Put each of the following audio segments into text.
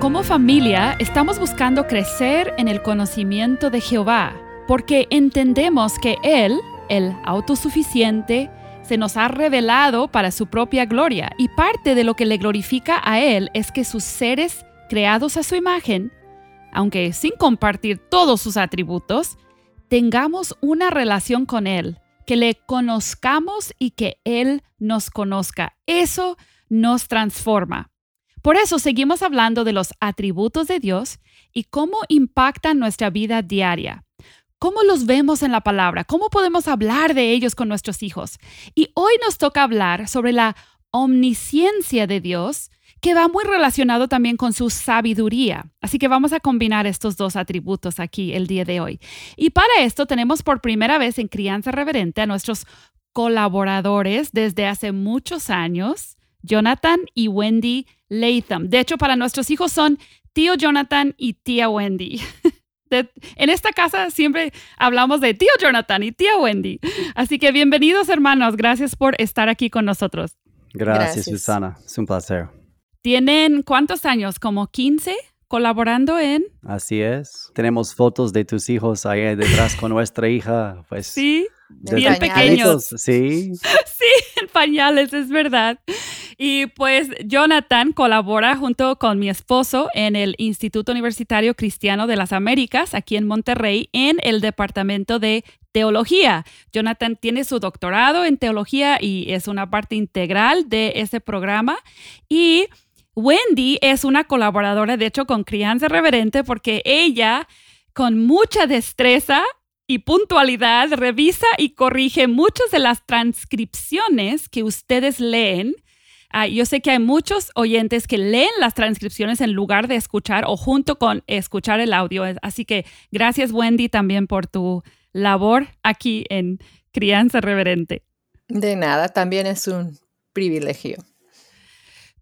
Como familia, estamos buscando crecer en el conocimiento de Jehová, porque entendemos que Él, el autosuficiente, se nos ha revelado para su propia gloria, y parte de lo que le glorifica a Él es que sus seres creados a su imagen, aunque sin compartir todos sus atributos, tengamos una relación con Él, que le conozcamos y que Él nos conozca. Eso nos transforma. Por eso seguimos hablando de los atributos de Dios y cómo impactan nuestra vida diaria. ¿Cómo los vemos en la palabra? ¿Cómo podemos hablar de ellos con nuestros hijos? Y hoy nos toca hablar sobre la omnisciencia de Dios, que va muy relacionado también con su sabiduría. Así que vamos a combinar estos dos atributos aquí el día de hoy. Y para esto tenemos por primera vez en Crianza Reverente a nuestros colaboradores desde hace muchos años, Jonathan y Wendy Latham. De hecho, para nuestros hijos son tío Jonathan y tía Wendy. en esta casa siempre hablamos de tío Jonathan y tía Wendy. Así que bienvenidos hermanos, gracias por estar aquí con nosotros. Gracias, Susana, es un placer. ¿Tienen cuántos años? ¿Como 15? colaborando en. Así es. Tenemos fotos de tus hijos ahí detrás con nuestra hija, pues. Sí, bien pequeños. Sí. Sí, en pañales, es verdad. Y pues Jonathan colabora junto con mi esposo en el Instituto Universitario Cristiano de las Américas, aquí en Monterrey, en el Departamento de Teología. Jonathan tiene su doctorado en teología y es una parte integral de ese programa. Y Wendy es una colaboradora, de hecho, con Crianza Reverente, porque ella, con mucha destreza, y puntualidad revisa y corrige muchas de las transcripciones que ustedes leen Ah, yo sé que hay muchos oyentes que leen las transcripciones en lugar de escuchar o junto con escuchar el audio. Así que gracias Wendy también por tu labor aquí en Crianza Reverente. De nada, también es un privilegio.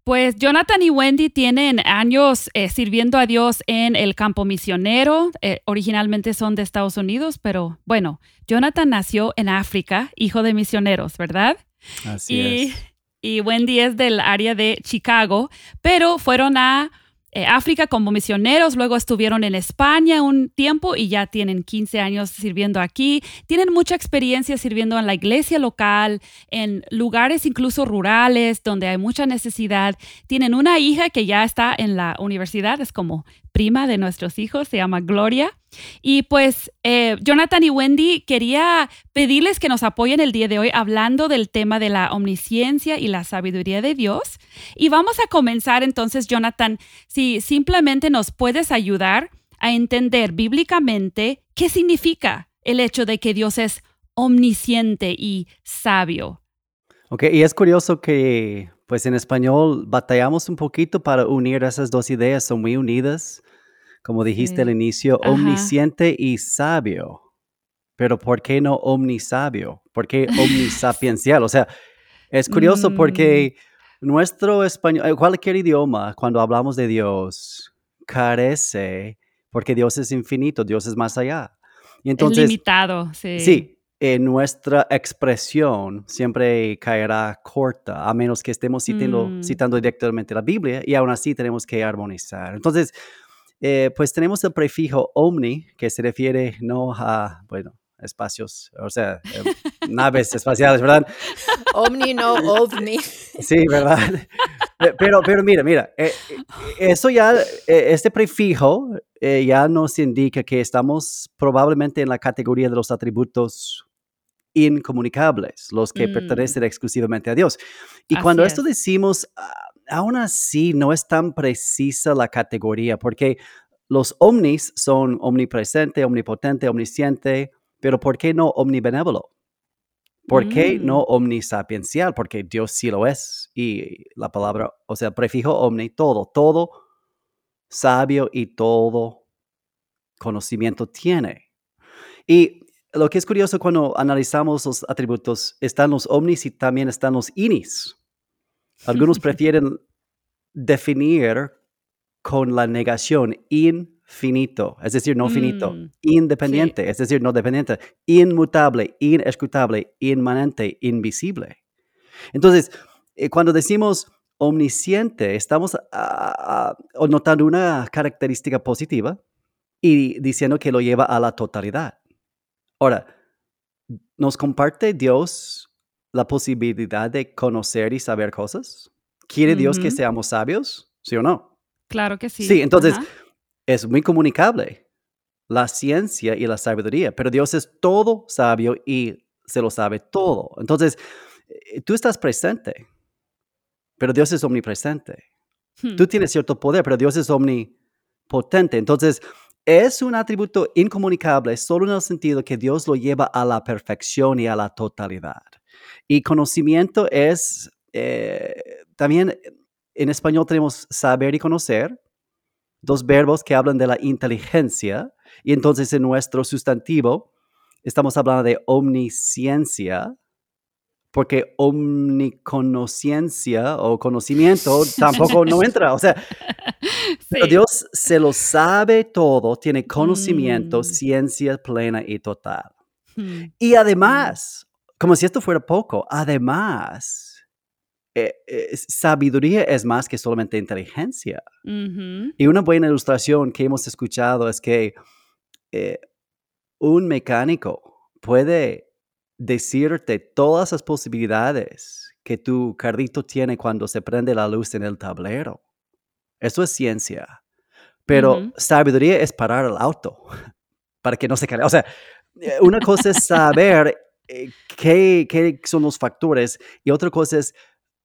Pues Jonathan y Wendy tienen años eh, sirviendo a Dios en el campo misionero. Eh, originalmente son de Estados Unidos, pero bueno, Jonathan nació en África, hijo de misioneros, ¿verdad? Así es y Wendy es del área de Chicago, pero fueron a eh, África como misioneros, luego estuvieron en España un tiempo y ya tienen 15 años sirviendo aquí. Tienen mucha experiencia sirviendo en la iglesia local, en lugares incluso rurales donde hay mucha necesidad. Tienen una hija que ya está en la universidad, es como prima de nuestros hijos, se llama Gloria. Y pues eh, Jonathan y Wendy quería pedirles que nos apoyen el día de hoy hablando del tema de la omnisciencia y la sabiduría de Dios. Y vamos a comenzar entonces, Jonathan, si simplemente nos puedes ayudar a entender bíblicamente qué significa el hecho de que Dios es omnisciente y sabio. Ok, y es curioso que pues en español batallamos un poquito para unir esas dos ideas, son muy unidas como dijiste al inicio, omnisciente y sabio. Pero ¿por qué no omnisabio? ¿Por qué omnisapiencial? O sea, es curioso porque mm. nuestro español, eh, cualquier idioma, cuando hablamos de Dios, carece, porque Dios es infinito, Dios es más allá. Y entonces, es limitado, sí. Sí, en nuestra expresión siempre caerá corta, a menos que estemos citando, mm. citando directamente la Biblia, y aún así tenemos que armonizar. Entonces, eh, pues tenemos el prefijo omni, que se refiere no a, bueno, espacios, o sea, eh, naves espaciales, ¿verdad? Omni, no ovni. Sí, ¿verdad? Eh, pero, pero mira, mira, eso ya, este prefijo ya nos indica que estamos probablemente en la categoría de los atributos incomunicables, los que mm. pertenecen exclusivamente a Dios. Y cuando esto decimos ah, aún así no es tan precisa la categoría, porque los omnis son omnipresente, omnipotente, omnisciente, pero ¿por qué no omnibenévolo? ¿Por qué no mm. omnisapiencial? Porque Dios sí lo es. Y la palabra, o sea, prefijo omni, todo, todo sabio y todo conocimiento tiene. Y lo que es curioso cuando analizamos los atributos, están los omnis y también están los inis. Algunos prefieren definir con la negación infinito, es decir, no finito, Mm, independiente, es decir, no dependiente, inmutable, inescrutable, inmanente, invisible. Entonces, eh, cuando decimos omnisciente, estamos notando una característica positiva y diciendo que lo lleva a la totalidad. Ahora, ¿nos comparte Dios la posibilidad de conocer y saber cosas? ¿Quiere Dios que seamos sabios? ¿Sí o no? Claro que sí. Sí, entonces Ajá. es muy comunicable la ciencia y la sabiduría, pero Dios es todo sabio y se lo sabe todo. Entonces, eh, tú estás presente, pero Dios es omnipresente. Hmm. Tú tienes cierto poder, pero Dios es omnipotente. Entonces, es un atributo incomunicable solo en el sentido que Dios lo lleva a la perfección y a la totalidad. Y conocimiento es, eh, también en español tenemos saber y conocer, dos verbos que hablan de la inteligencia, y entonces en nuestro sustantivo estamos hablando de omnisciencia, porque omniconociencia o conocimiento tampoco no entra. O sea, Sí. Dios se lo sabe todo, tiene conocimiento, Mm. ciencia plena y total. Hmm. Y además, como si esto fuera poco, además, eh, eh, sabiduría es más que solamente inteligencia. Y una buena ilustración que hemos escuchado es que eh, un mecánico puede decirte todas las posibilidades que tu carrito tiene cuando se prende la luz en el tablero. Eso es ciencia. Pero sabiduría es parar el auto para que no se caiga. O sea, eh, una cosa es saber eh, qué, qué son los factores y otra cosa es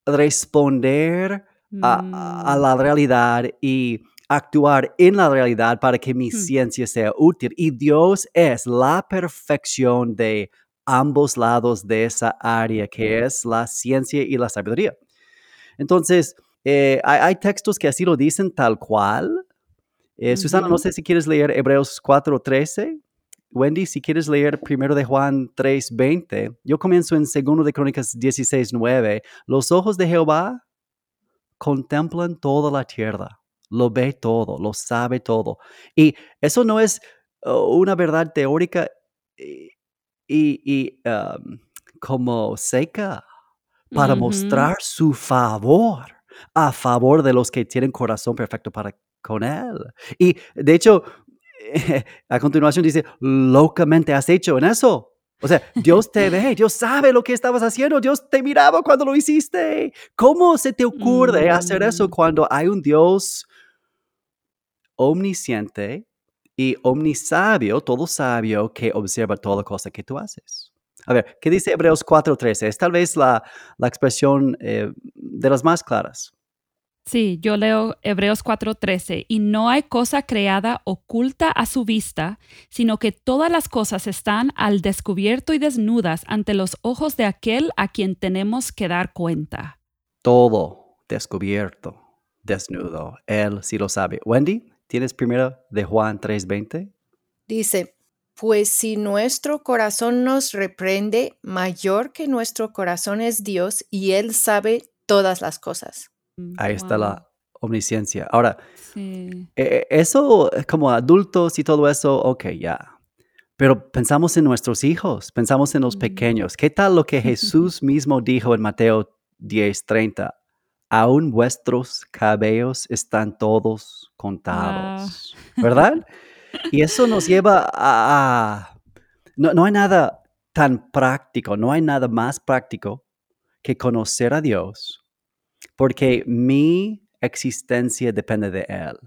responder a, a- a Mm. la realidad y actuar en la realidad para que mi Hmm. ciencia sea útil. Y Dios es la perfección de ambos lados de esa área que es la ciencia y la sabiduría. Entonces, eh, hay, hay textos que así lo dicen tal cual. Eh, Susana, no sé si quieres leer Hebreos 4.13. Wendy, si quieres leer primero de Juan 3.20. Yo comienzo en segundo de Crónicas 16.9. Los ojos de Jehová contemplan toda la tierra, lo ve todo, lo sabe todo. Y eso no es uh, una verdad teórica y, y- um, como seca para mostrar su favor a favor de los que tienen corazón perfecto para con él. Y de hecho, a continuación dice, locamente has hecho en eso. O sea, Dios te ve, Dios sabe lo que estabas haciendo, Dios te miraba cuando lo hiciste. ¿Cómo se te ocurre hacer eso Mm. cuando hay un Dios omnisciente y omnisabio, todo sabio, que observa toda cosa que tú haces? A ver, ¿qué dice Hebreos 4.13? Es tal vez la, la expresión eh, de las más claras. Sí, yo leo Hebreos 4:13, y no hay cosa creada oculta a su vista, sino que todas las cosas están al descubierto y desnudas ante los ojos de aquel a quien tenemos que dar cuenta. Todo descubierto, desnudo. Él sí lo sabe. Wendy, ¿tienes primero de Juan 3.20? Dice, pues si nuestro corazón nos reprende, mayor que nuestro corazón es Dios y Él sabe todas las cosas. Ahí está la omnisciencia. Ahora, Sí. eh, eso eh, como adultos y todo eso, ok, ya. Pero pensamos en nuestros hijos, pensamos en los Mm. pequeños. ¿Qué tal lo que Jesús mismo dijo en Mateo 10:30? Aún vuestros cabellos están todos contados, ¿verdad? Y eso nos lleva a... a- no, no hay nada tan práctico, no hay nada más práctico que conocer a Dios, porque mi existencia depende de Él.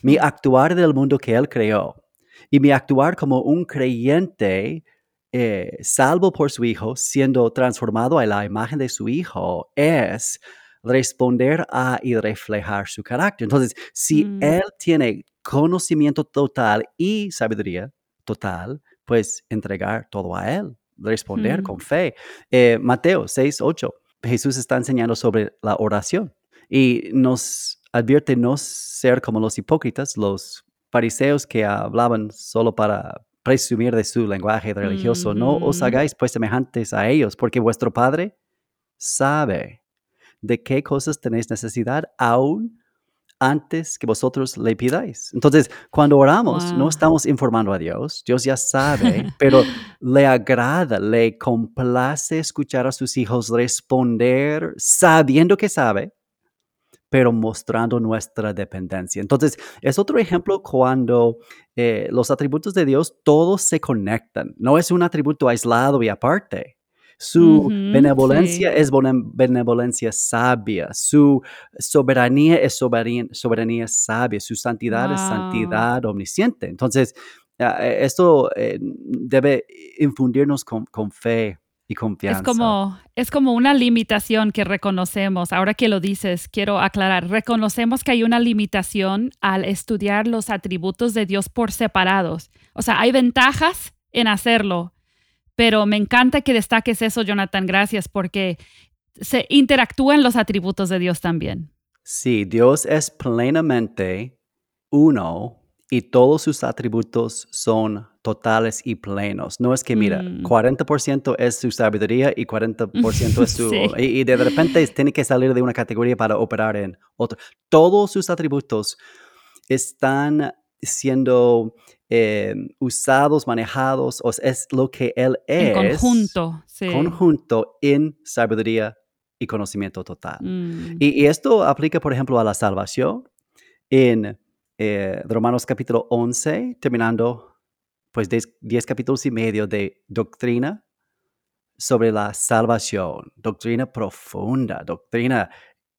Mi actuar del mundo que Él creó y mi actuar como un creyente eh, salvo por su Hijo, siendo transformado a la imagen de su Hijo, es responder a y reflejar su carácter. Entonces, si Mm. Él tiene conocimiento total y sabiduría total, pues entregar todo a Él, responder Mm. con fe. Eh, Mateo 6, 8, Jesús está enseñando sobre la oración y nos advierte no ser como los hipócritas, los fariseos que hablaban solo para presumir de su lenguaje religioso. No os hagáis pues semejantes a ellos, porque vuestro Padre sabe de qué cosas tenéis necesidad aún antes que vosotros le pidáis. Entonces, cuando oramos, no estamos informando a Dios, Dios ya sabe, pero le agrada, le complace escuchar a sus hijos responder sabiendo que sabe, pero mostrando nuestra dependencia. Entonces, es otro ejemplo cuando eh, los atributos de Dios todos se conectan. No es un atributo aislado y aparte. Su benevolencia es benevolencia sabia, su soberanía es soberanía, sabia, su santidad es santidad omnisciente. Entonces, eh, esto eh, debe infundirnos con, fe y confianza. Es como, es como una limitación que reconocemos. Ahora que lo dices, quiero aclarar, reconocemos que hay una limitación al estudiar los atributos de Dios por separados. O sea, hay ventajas en hacerlo, pero me encanta que destaques eso, Jonathan, gracias, porque se interactúan los atributos de Dios también. Sí, Dios es plenamente uno y todos sus atributos son totales y plenos. No es que, mira, 40% mm. es su sabiduría y 40% es su... y, de repente tiene que salir de una categoría para operar en otra. Todos sus atributos están siendo eh, usados, manejados, o es lo que Él es. En conjunto, sí. Conjunto en sabiduría y conocimiento total. Mm. Y, esto aplica, por ejemplo, a la salvación en eh, Romanos capítulo 11, terminando pues 10 capítulos y medio de doctrina sobre la salvación, doctrina profunda, doctrina,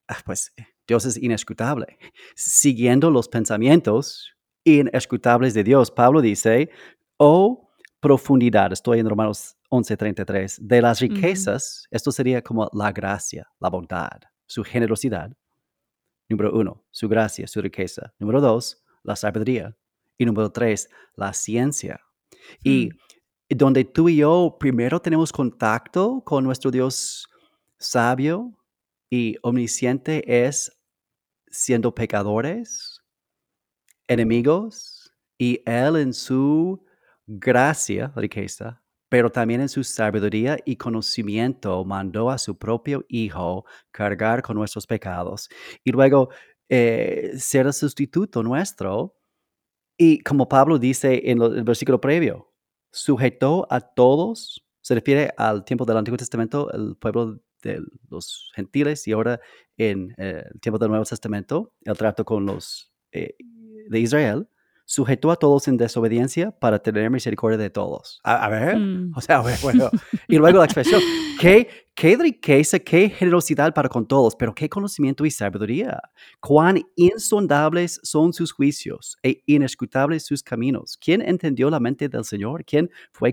ah, pues Dios es inescrutable, siguiendo los pensamientos inescrutables de Dios. Pablo dice, oh profundidad, estoy en Romanos 11:33, de las riquezas, esto sería como la gracia, la bondad, su generosidad. Número uno, su gracia, su riqueza. Número dos, la sabiduría. Y número tres, la ciencia. Y mm. donde tú y yo primero tenemos contacto con nuestro Dios sabio y omnisciente es siendo pecadores, enemigos y Él en su gracia, riqueza, pero también en su sabiduría y conocimiento mandó a su propio Hijo cargar con nuestros pecados y luego eh, ser el sustituto nuestro. Y como Pablo dice en el versículo previo, sujetó a todos, se refiere al tiempo del Antiguo Testamento, el pueblo de los gentiles y ahora en eh, el tiempo del Nuevo Testamento, el trato con los eh, de Israel sujetó a todos en desobediencia para tener misericordia de todos. A, ver, mm. o sea, bueno, y luego la expresión, qué, qué riqueza, qué generosidad para con todos, pero qué conocimiento y sabiduría. Cuán insondables son sus juicios e inescrutables sus caminos. ¿Quién entendió la mente del Señor? ¿Quién fue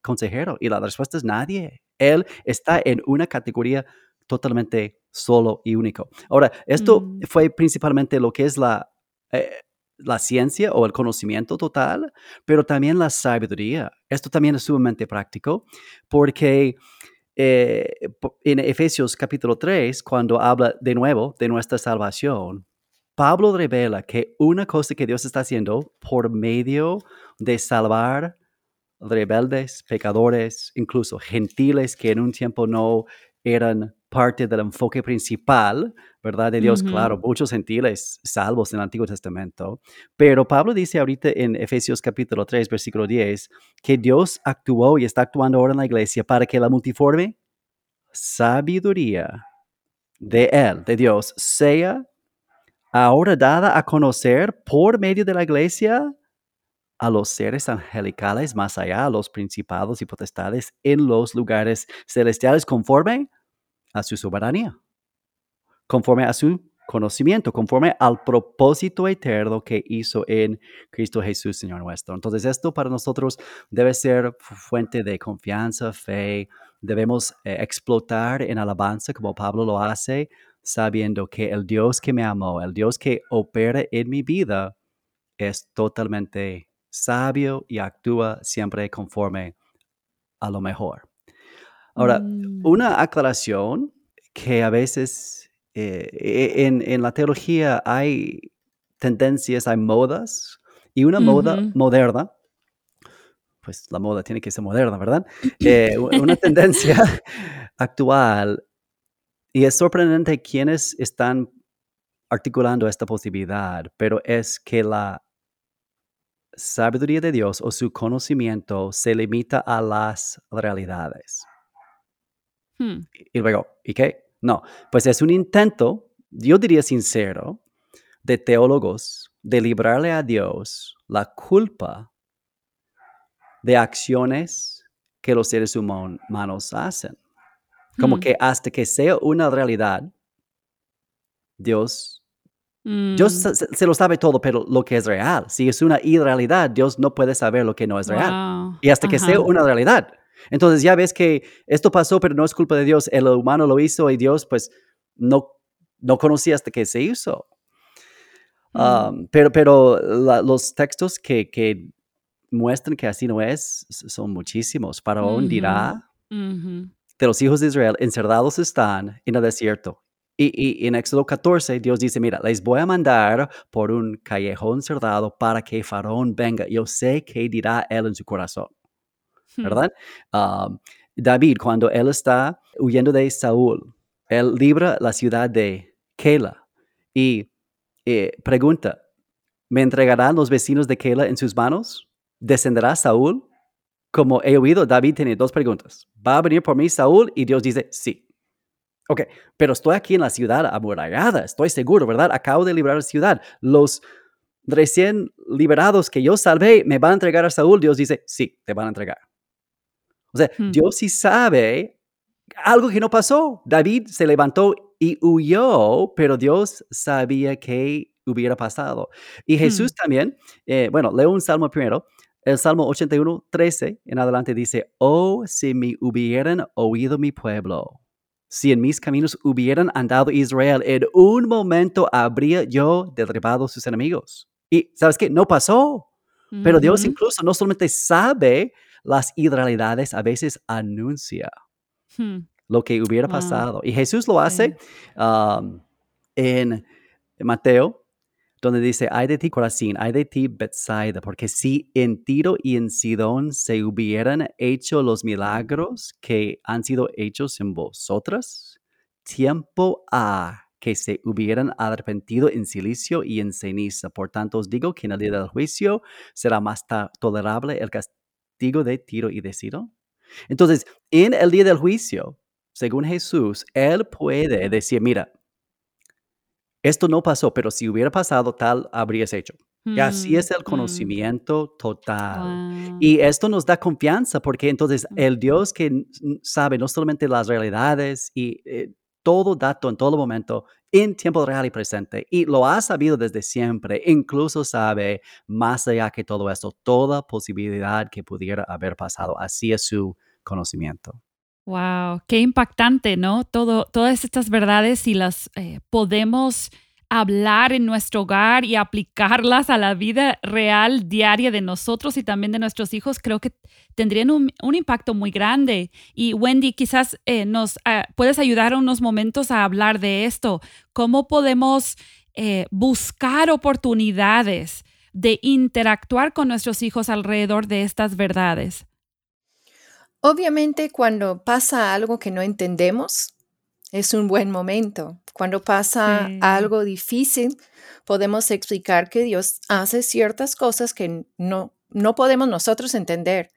consejero? Y la respuesta es nadie. Él está en una categoría totalmente solo y único. Ahora, esto mm. fue principalmente lo que es la... Eh, la ciencia o el conocimiento total, pero también la sabiduría. Esto también es sumamente práctico porque eh, en Efesios capítulo 3, cuando habla de nuevo de nuestra salvación, Pablo revela que una cosa que Dios está haciendo por medio de salvar rebeldes, pecadores, incluso gentiles que en un tiempo no eran parte del enfoque principal, ¿verdad? De Dios, claro, muchos gentiles salvos en el Antiguo Testamento, pero Pablo dice ahorita en Efesios capítulo 3, versículo 10, que Dios actuó y está actuando ahora en la iglesia para que la multiforme sabiduría de Él, de Dios, sea ahora dada a conocer por medio de la iglesia a los seres angelicales más allá, a los principados y potestades en los lugares celestiales conforme a su soberanía, conforme a su conocimiento, conforme al propósito eterno que hizo en Cristo Jesús, Señor nuestro. Entonces, esto para nosotros debe ser fuente de confianza, fe. Debemos eh, explotar en alabanza como Pablo lo hace, sabiendo que el Dios que me amó, el Dios que opera en mi vida, es totalmente sabio y actúa siempre conforme a lo mejor. Ahora, mm. una aclaración que a veces eh, e- en, en la teología hay tendencias, hay modas, y una moda moderna, pues la moda tiene que ser moderna, ¿verdad? Eh, una tendencia actual, y es sorprendente quienes están articulando esta posibilidad, pero es que la sabiduría de Dios o su conocimiento se limita a las realidades. Hmm. Y luego, ¿y qué? No, pues es un intento, yo diría sincero, de teólogos de librarle a Dios la culpa de acciones que los seres human- humanos hacen. Como Hmm. que hasta que sea una realidad, Dios, Dios Mm. se, se- lo sabe todo, pero lo que es real. Si es una irrealidad, Dios no puede saber lo que no es real. Wow. Y hasta que sea Ajá. una realidad. Entonces ya ves que esto pasó, pero no es culpa de Dios. El humano lo hizo y Dios pues no, no conocía hasta que se hizo. Mm. Um, pero pero la- los textos que, que muestran que así no es son muchísimos. Faraón Ujú. dirá de los hijos de Israel, encerrados están en el desierto. Y, y en Éxodo 14, Dios dice, mira, les voy a mandar por un callejón cerrado para que Faraón venga. Yo sé qué dirá él en su corazón. Hmm. ¿verdad? Um, David, cuando él está huyendo de Saúl, él libra la ciudad de Keilah y eh, pregunta, ¿me entregarán los vecinos de Keilah en sus manos? ¿Descenderá Saúl? Como he oído, David tiene dos preguntas. ¿Va a venir por mí Saúl? Y Dios dice, sí. Ok, pero estoy aquí en la ciudad amurallada, estoy seguro, ¿verdad? Acabo de librar la ciudad. Los recién liberados que yo salvé me van a entregar a Saúl. Dios dice, sí, te van a entregar. O sea, Hmm. Dios sí sabe algo que no pasó. David se levantó y huyó, pero Dios sabía que hubiera pasado. Y Jesús también, eh, bueno, leo un salmo primero. El Salmo 81, 13 en adelante dice, oh, si me hubieran oído mi pueblo, si en mis caminos hubieran andado Israel, en un momento habría yo derribado sus enemigos. Y, ¿sabes qué? No pasó. Pero Dios incluso no solamente sabe las irrealidades, a veces anuncia Hmm. lo que hubiera Wow. pasado. Y Jesús lo hace um, en Mateo, donde dice, ay de ti Corazín, ay de ti Bethsaida, porque si en Tiro y en Sidón se hubieran hecho los milagros que han sido hechos en vosotras, tiempo ha que se hubieran arrepentido en silicio y en ceniza. Por tanto os digo que en el día del juicio será más tolerable el castigo de Tiro y de Sidón. Entonces, en el día del juicio, según Jesús, Él puede decir, mira, esto no pasó, pero si hubiera pasado, tal habrías hecho. Y así Mm, es el mm. conocimiento total. Wow. Y esto nos da confianza porque entonces Mm. el Dios que sabe no solamente las realidades y eh, todo dato en todo momento, en tiempo real y presente, y lo ha sabido desde siempre, incluso sabe más allá que todo esto, toda posibilidad que pudiera haber pasado. Así es su conocimiento. Wow, qué impactante, ¿no? Todo, todas estas verdades, si las eh, podemos hablar en nuestro hogar y aplicarlas a la vida real diaria de nosotros y también de nuestros hijos, creo que tendrían un, impacto muy grande. Y Wendy, quizás eh, nos ah, puedes ayudar unos momentos a hablar de esto. ¿Cómo podemos eh, buscar oportunidades de interactuar con nuestros hijos alrededor de estas verdades? Obviamente cuando pasa algo que no entendemos, es un buen momento. Cuando pasa Sí. algo difícil, podemos explicar que Dios hace ciertas cosas que no, no podemos nosotros entender,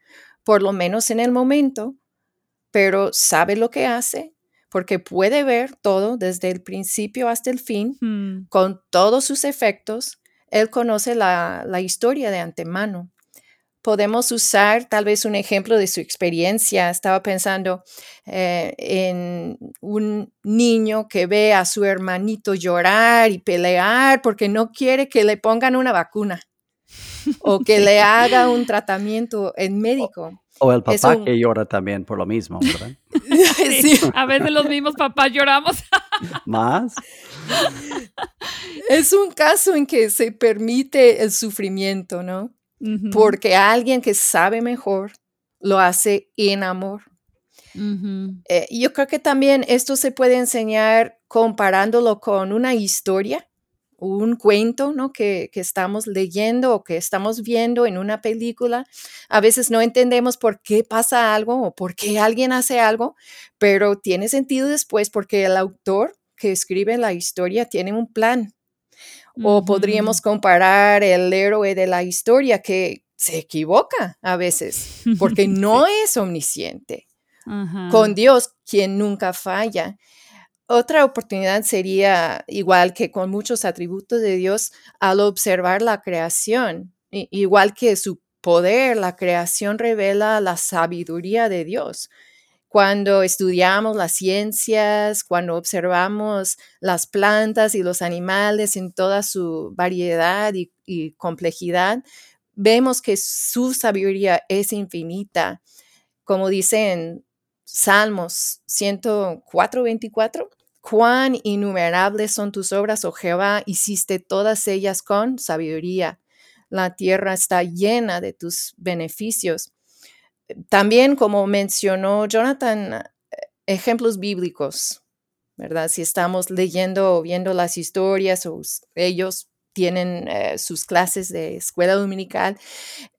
por lo menos en el momento, pero sabe lo que hace porque puede ver todo desde el principio hasta el fin, Hmm. con todos sus efectos. Él conoce la, la historia de antemano podemos usar tal vez un ejemplo de su experiencia. Estaba pensando eh, en un niño que ve a su hermanito llorar y pelear porque no quiere que le pongan una vacuna o que le haga un tratamiento en médico. O el papá un- que llora también por lo mismo, ¿verdad? Sí, Sí, A veces los mismos papás lloramos. Más. es un caso en que se permite el sufrimiento, ¿no? Porque alguien que sabe mejor lo hace en amor. Eh, yo creo que también esto se puede enseñar comparándolo con una historia un cuento ¿no? que, estamos leyendo o que estamos viendo en una película. A veces no entendemos por qué pasa algo o por qué alguien hace algo, pero tiene sentido después porque el autor que escribe la historia tiene un plan. O podríamos comparar el héroe de la historia que se equivoca a veces porque no es omnisciente. Con Dios, quien nunca falla. Otra oportunidad sería, igual que con muchos atributos de Dios, al observar la creación, igual que su poder, la creación revela la sabiduría de Dios. Cuando estudiamos las ciencias, cuando observamos las plantas y los animales en toda su variedad y, complejidad, vemos que su sabiduría es infinita. Como dice en Salmos 104, 24, Cuán innumerables son tus obras, oh Jehová, hiciste todas ellas con sabiduría. La tierra está llena de tus beneficios. También, como mencionó Jonathan, eh, ejemplos bíblicos, ¿verdad? Si estamos leyendo o viendo las historias o ellos tienen eh, sus clases de escuela dominical,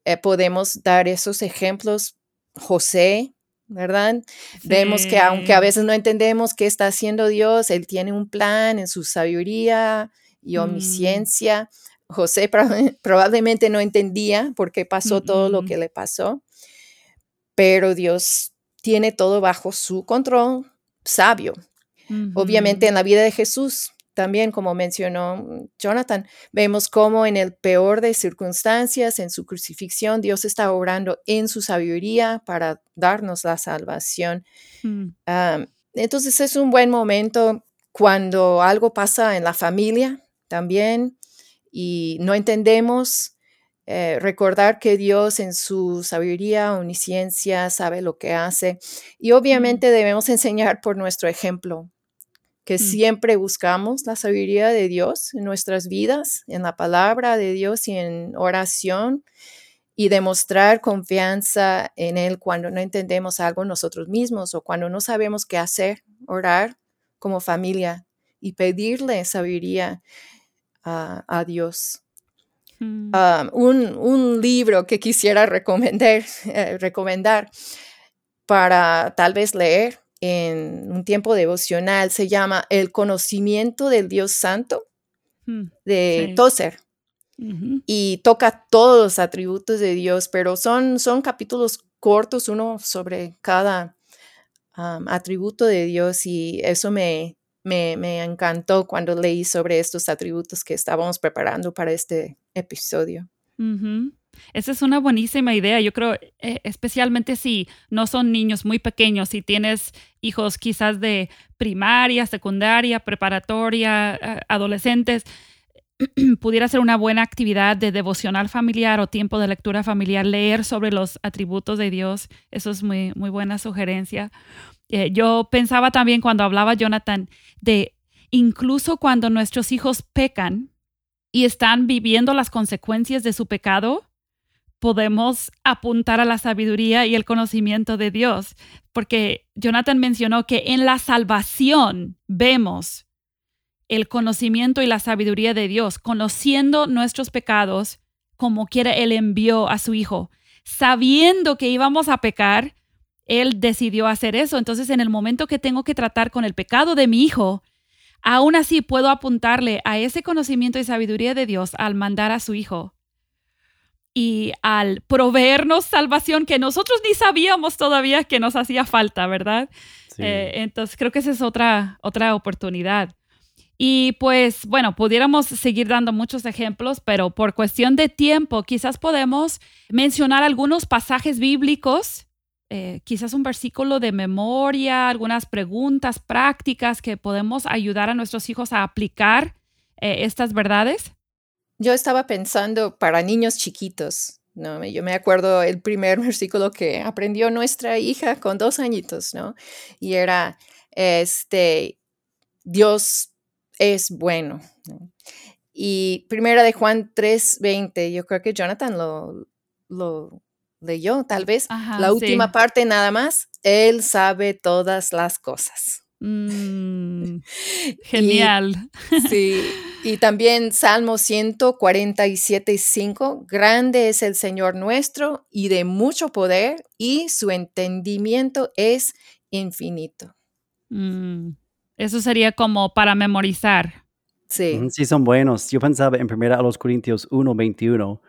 eh, podemos dar esos ejemplos. José, ¿verdad? Vemos que aunque a veces no entendemos qué está haciendo Dios, Él tiene un plan en su sabiduría y mm. omnisciencia. José probablemente no entendía por qué pasó todo lo que le pasó, pero Dios tiene todo bajo su control sabio. Obviamente en la vida de Jesús también, como mencionó Jonathan, vemos cómo en el peor de circunstancias, en su crucifixión, Dios está obrando en su sabiduría para darnos la salvación. Mm. entonces es un buen momento cuando algo pasa en la familia también y no entendemos. Eh, recordar que Dios en su sabiduría, omnisciencia, sabe lo que hace. Y mm. obviamente debemos enseñar por nuestro ejemplo que mm. siempre buscamos la sabiduría de Dios en nuestras vidas, en la palabra de Dios y en oración y demostrar confianza en Él cuando no entendemos algo nosotros mismos o cuando no sabemos qué hacer, orar como familia y pedirle sabiduría a, Dios. Ah, un, libro que quisiera recomendar, eh, recomendar para tal vez leer en un tiempo devocional, se llama El conocimiento del Dios Santo mm, de Tozer. Y toca todos los atributos de Dios, pero son, son capítulos cortos, uno sobre cada atributo de Dios y eso me, me, me, encantó cuando leí sobre estos atributos que estábamos preparando para este episodio. Esa es una buenísima idea. Yo creo, eh, especialmente si no son niños muy pequeños, si tienes hijos quizás de primaria, secundaria, preparatoria, eh, adolescentes, pudiera ser una buena actividad de devocional familiar o tiempo de lectura familiar, leer sobre los atributos de Dios. Eso es muy, muy buena sugerencia. Eh, yo pensaba también cuando hablaba Jonathan de incluso cuando nuestros hijos pecan y están viviendo las consecuencias de su pecado, podemos apuntar a la sabiduría y el conocimiento de Dios, porque Jonathan mencionó que en la salvación vemos el conocimiento y la sabiduría de Dios, conociendo nuestros pecados como quiera Él envió a su Hijo, sabiendo que íbamos a pecar, Él decidió hacer eso. Entonces, en el momento que tengo que tratar con el pecado de mi Hijo, aún así puedo apuntarle a ese conocimiento y sabiduría de Dios al mandar a su Hijo y al proveernos salvación que nosotros ni sabíamos todavía que nos hacía falta, ¿verdad? Eh, entonces creo que esa es otra, otra oportunidad. Y pues bueno, pudiéramos seguir dando muchos ejemplos, pero por cuestión de tiempo, quizás podemos mencionar algunos pasajes bíblicos, eh, quizás un versículo de memoria, algunas preguntas prácticas que podemos ayudar a nuestros hijos a aplicar eh, estas verdades. Yo estaba pensando para niños chiquitos, ¿no? Yo me acuerdo el primer versículo que aprendió nuestra hija con dos añitos, ¿no? Y era, este, Dios es bueno. Y primera de Juan 3:20, yo creo que Jonathan lo, lo leyó, tal vez Ajá, la última sí. parte nada más, Él sabe todas las cosas. Mm, Y genial. sí, y también Salmo 147, 5, grande es el Señor nuestro y de mucho poder y su entendimiento es infinito. Mm, eso sería como para memorizar. Sí, Ujú, Sí, son buenos. Yo pensaba en 1 Corintios 1, 21,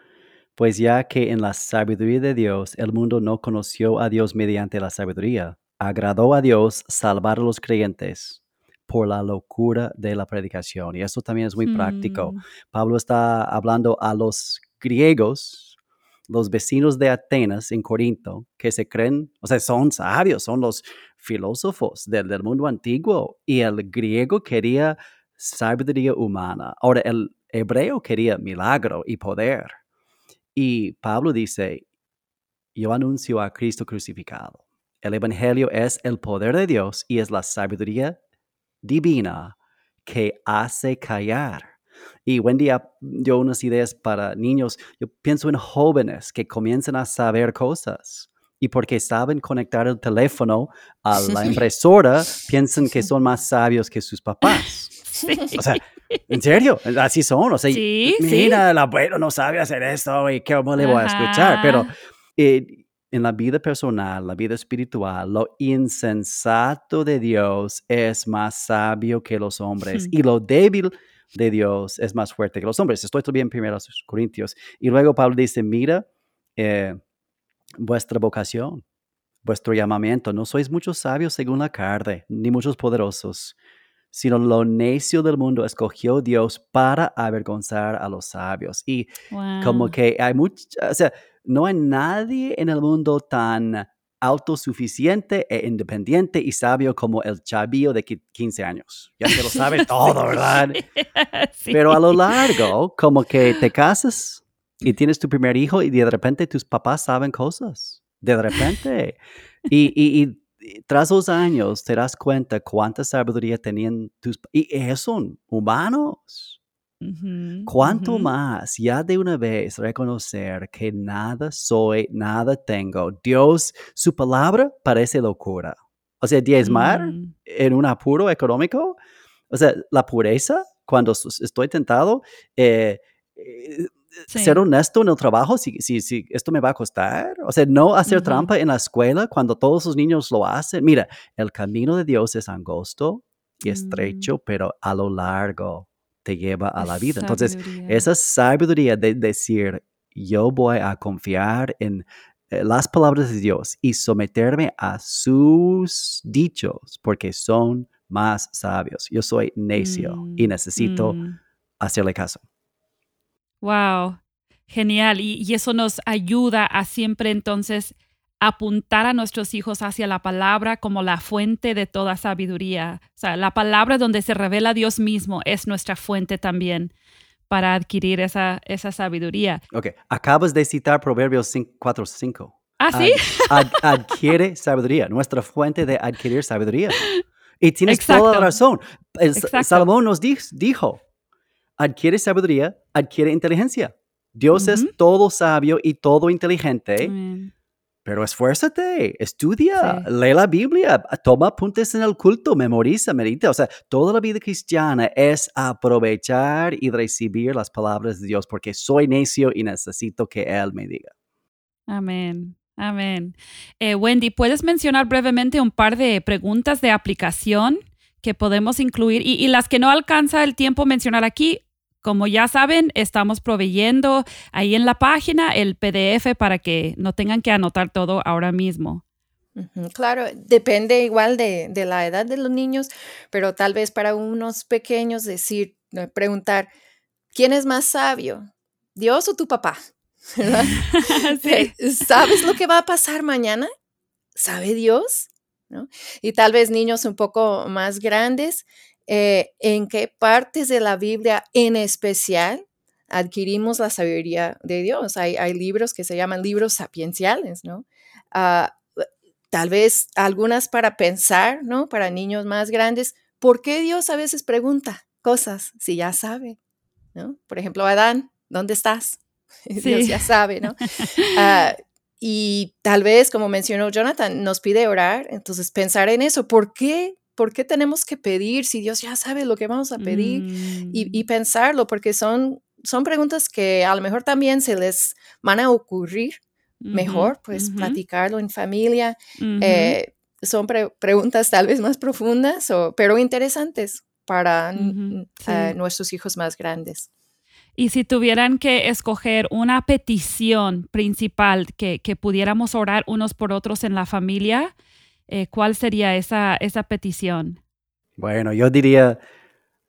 pues ya que en la sabiduría de Dios el mundo no conoció a Dios mediante la sabiduría, agradó a Dios salvar a los creyentes por la locura de la predicación. Y eso también es muy práctico. Mm, Pablo está hablando a los griegos, los vecinos de Atenas en Corinto, que se creen, o sea, son sabios, son los filósofos del, del mundo antiguo. Y el griego quería sabiduría humana. Ahora, el hebreo quería milagro y poder. Y Pablo dice, yo anuncio a Cristo crucificado. El Evangelio es el poder de Dios y es la sabiduría divina que hace callar. Y Wendy dio unas ideas para niños. Yo pienso en jóvenes que comienzan a saber cosas y porque saben conectar el teléfono a la impresora, piensan que son más sabios que sus papás. O sea, en serio, así son. O sea, Sí, sí. mira, el abuelo no sabe hacer esto y cómo le voy a escuchar. Pero eh, en la vida personal, la vida espiritual, lo insensato de Dios es más sabio que los hombres y lo débil de Dios es más fuerte que los hombres. Estoy todavía en 1 Corintios. Y luego Pablo dice, mira, eh, vuestra vocación, vuestro llamamiento, no sois muchos sabios según la carne, ni muchos poderosos, sino lo necio del mundo escogió Dios para avergonzar a los sabios. Y como que hay mucho, o sea, no hay nadie en el mundo tan autosuficiente e independiente y sabio como el chavillo de qui- 15 años. Ya se lo sabe todo, ¿verdad? Sí. Pero a lo largo, como que te casas y tienes tu primer hijo y de repente tus papás saben cosas. De repente. Y, y- y- y tras los años te das cuenta cuánta sabiduría tenían tus... Y ellos son humanos. Ujú, ¿Cuánto ujú. más ya de una vez reconocer que nada soy, nada tengo? Dios, su palabra parece locura. O sea, diezmar Mm, en un apuro económico, o sea, la pureza, cuando estoy tentado, eh, eh, ser sí. honesto en el trabajo, si, si, si esto me va a costar, o sea, no hacer trampa en la escuela cuando todos los niños lo hacen. Mira, el camino de Dios es angosto y Mm, estrecho, pero a lo largo te lleva a la vida. Entonces, sabiduría. esa sabiduría de decir, yo voy a confiar en eh, las palabras de Dios y someterme a sus dichos porque son más sabios. Yo soy necio y Mm, necesito mm. hacerle caso. Wow, genial. Y, y eso nos ayuda a siempre entonces apuntar a nuestros hijos hacia la palabra como la fuente de toda sabiduría. O sea, la palabra donde se revela Dios mismo es nuestra fuente también para adquirir esa, esa sabiduría. Ok, acabas de citar Proverbios 4, 5. Ah, sí, adquiere sabiduría, nuestra fuente de adquirir sabiduría. Y tienes toda la razón. El-. Salomón nos di- dijo, adquiere sabiduría, adquiere inteligencia. Dios es todo sabio y todo inteligente, pero esfuérzate, estudia, Sí. lee la Biblia, toma apuntes en el culto, memoriza, medita. O sea, toda la vida cristiana es aprovechar y recibir las palabras de Dios porque soy necio y necesito que Él me diga. Amén. Amén. Eh, Wendy, ¿puedes mencionar brevemente un par de preguntas de aplicación que podemos incluir y, y las que no alcanza el tiempo mencionar aquí? Como ya saben, estamos proveyendo ahí en la página el PDF para que no tengan que anotar todo ahora mismo. Claro, depende igual de, de la edad de los niños, pero tal vez para unos pequeños decir, eh, preguntar, ¿quién es más sabio? ¿Dios o tu papá? ¿Verdad? Sí. Eh, ¿Sabes lo que va a pasar mañana? ¿Sabe Dios? ¿No? Y tal vez niños un poco más grandes, eh, ¿en qué partes de la Biblia en especial adquirimos la sabiduría de Dios? Hay, hay libros que se llaman libros sapienciales, ¿no? Ah, tal vez algunas para pensar, ¿no? Para niños más grandes, ¿por qué Dios a veces pregunta cosas si ya sabe? ¿no? Por ejemplo, Adán, ¿dónde estás? Dios ya sabe, ¿no? Ah, y tal vez, como mencionó Jonathan, nos pide orar, entonces pensar en eso, ¿por qué? ¿Por qué tenemos que pedir si Dios ya sabe lo que vamos a pedir? Y, mm. pensarlo, porque son, son preguntas que a lo mejor también se les van a ocurrir mejor, pues platicarlo en familia. Eh, son preguntas tal vez más profundas, o, pero interesantes para eh, nuestros hijos más grandes. Y si tuvieran que escoger una petición principal que, pudiéramos orar unos por otros en la familia, eh, ¿cuál sería esa, esa petición? Bueno, yo diría,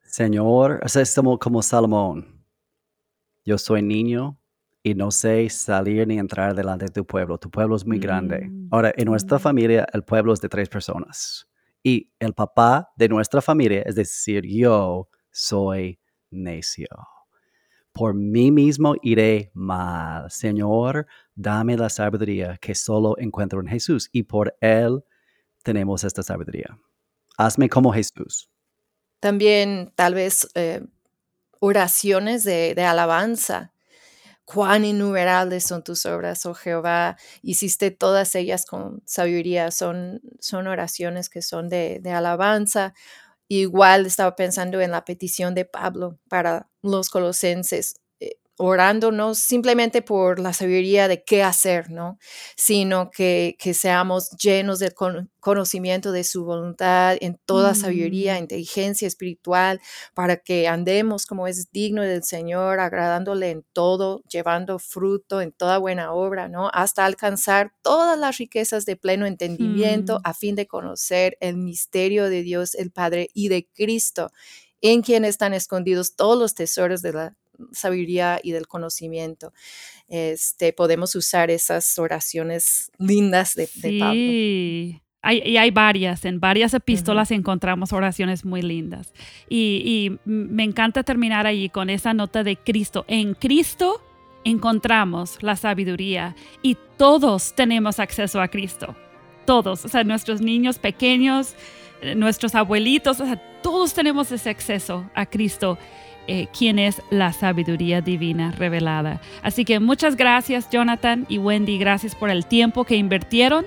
Señor, es como, como Salomón. Yo soy niño y no sé salir ni entrar delante de tu pueblo. Tu pueblo es muy grande. Mm, Ahora, en nuestra familia, el pueblo es de tres personas. Y el papá de nuestra familia, es decir, yo soy necio. Por mí mismo iré mal. Señor, dame la sabiduría que solo encuentro en Jesús. Y por Él tenemos esta sabiduría. Hazme como Jesús. También tal vez eh, oraciones de, alabanza cuán innumerables son tus obras, oh Jehová, hiciste todas ellas con sabiduría, son, son oraciones que son de, de alabanza. Igual estaba pensando en la petición de Pablo para los colosenses orando no simplemente por la sabiduría de qué hacer, ¿no? Sino que, seamos llenos del conocimiento de su voluntad en toda sabiduría, mm. inteligencia espiritual, para que andemos como es digno del Señor, agradándole en todo, llevando fruto en toda buena obra, ¿no? Hasta alcanzar todas las riquezas de pleno entendimiento mm. a fin de conocer el misterio de Dios el Padre y de Cristo en quien están escondidos todos los tesoros de la sabiduría y del conocimiento. Este, podemos usar esas oraciones lindas de, sí. Pablo. Hay, y hay varias, en varias epístolas encontramos oraciones muy lindas. Y, me encanta terminar ahí con esa nota de Cristo. En Cristo encontramos la sabiduría y todos tenemos acceso a Cristo. Todos, o sea, nuestros niños pequeños, eh, nuestros abuelitos, o sea, todos tenemos ese acceso a Cristo. Eh, quién es la sabiduría divina revelada. Así que muchas gracias Jonathan y Wendy, gracias por el tiempo que invirtieron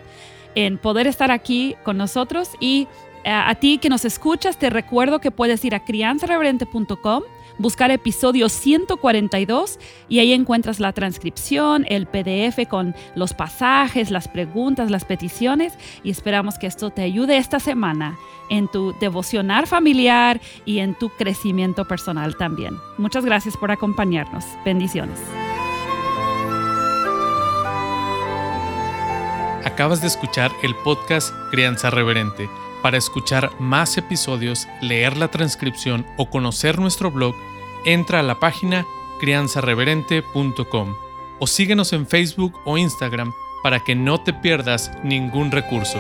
en poder estar aquí con nosotros y eh, a ti que nos escuchas te recuerdo que puedes ir a crianzareverente.com buscar episodio 142 y ahí encuentras la transcripción, el PDF con los pasajes, las preguntas, las peticiones y esperamos que esto te ayude esta semana en tu devocionar familiar y en tu crecimiento personal también. Muchas gracias por acompañarnos. Bendiciones. Acabas de escuchar el podcast Crianza Reverente. Para escuchar más episodios, leer la transcripción o conocer nuestro blog, entra a la página crianzareverente.com o síguenos en Facebook o Instagram para que no te pierdas ningún recurso.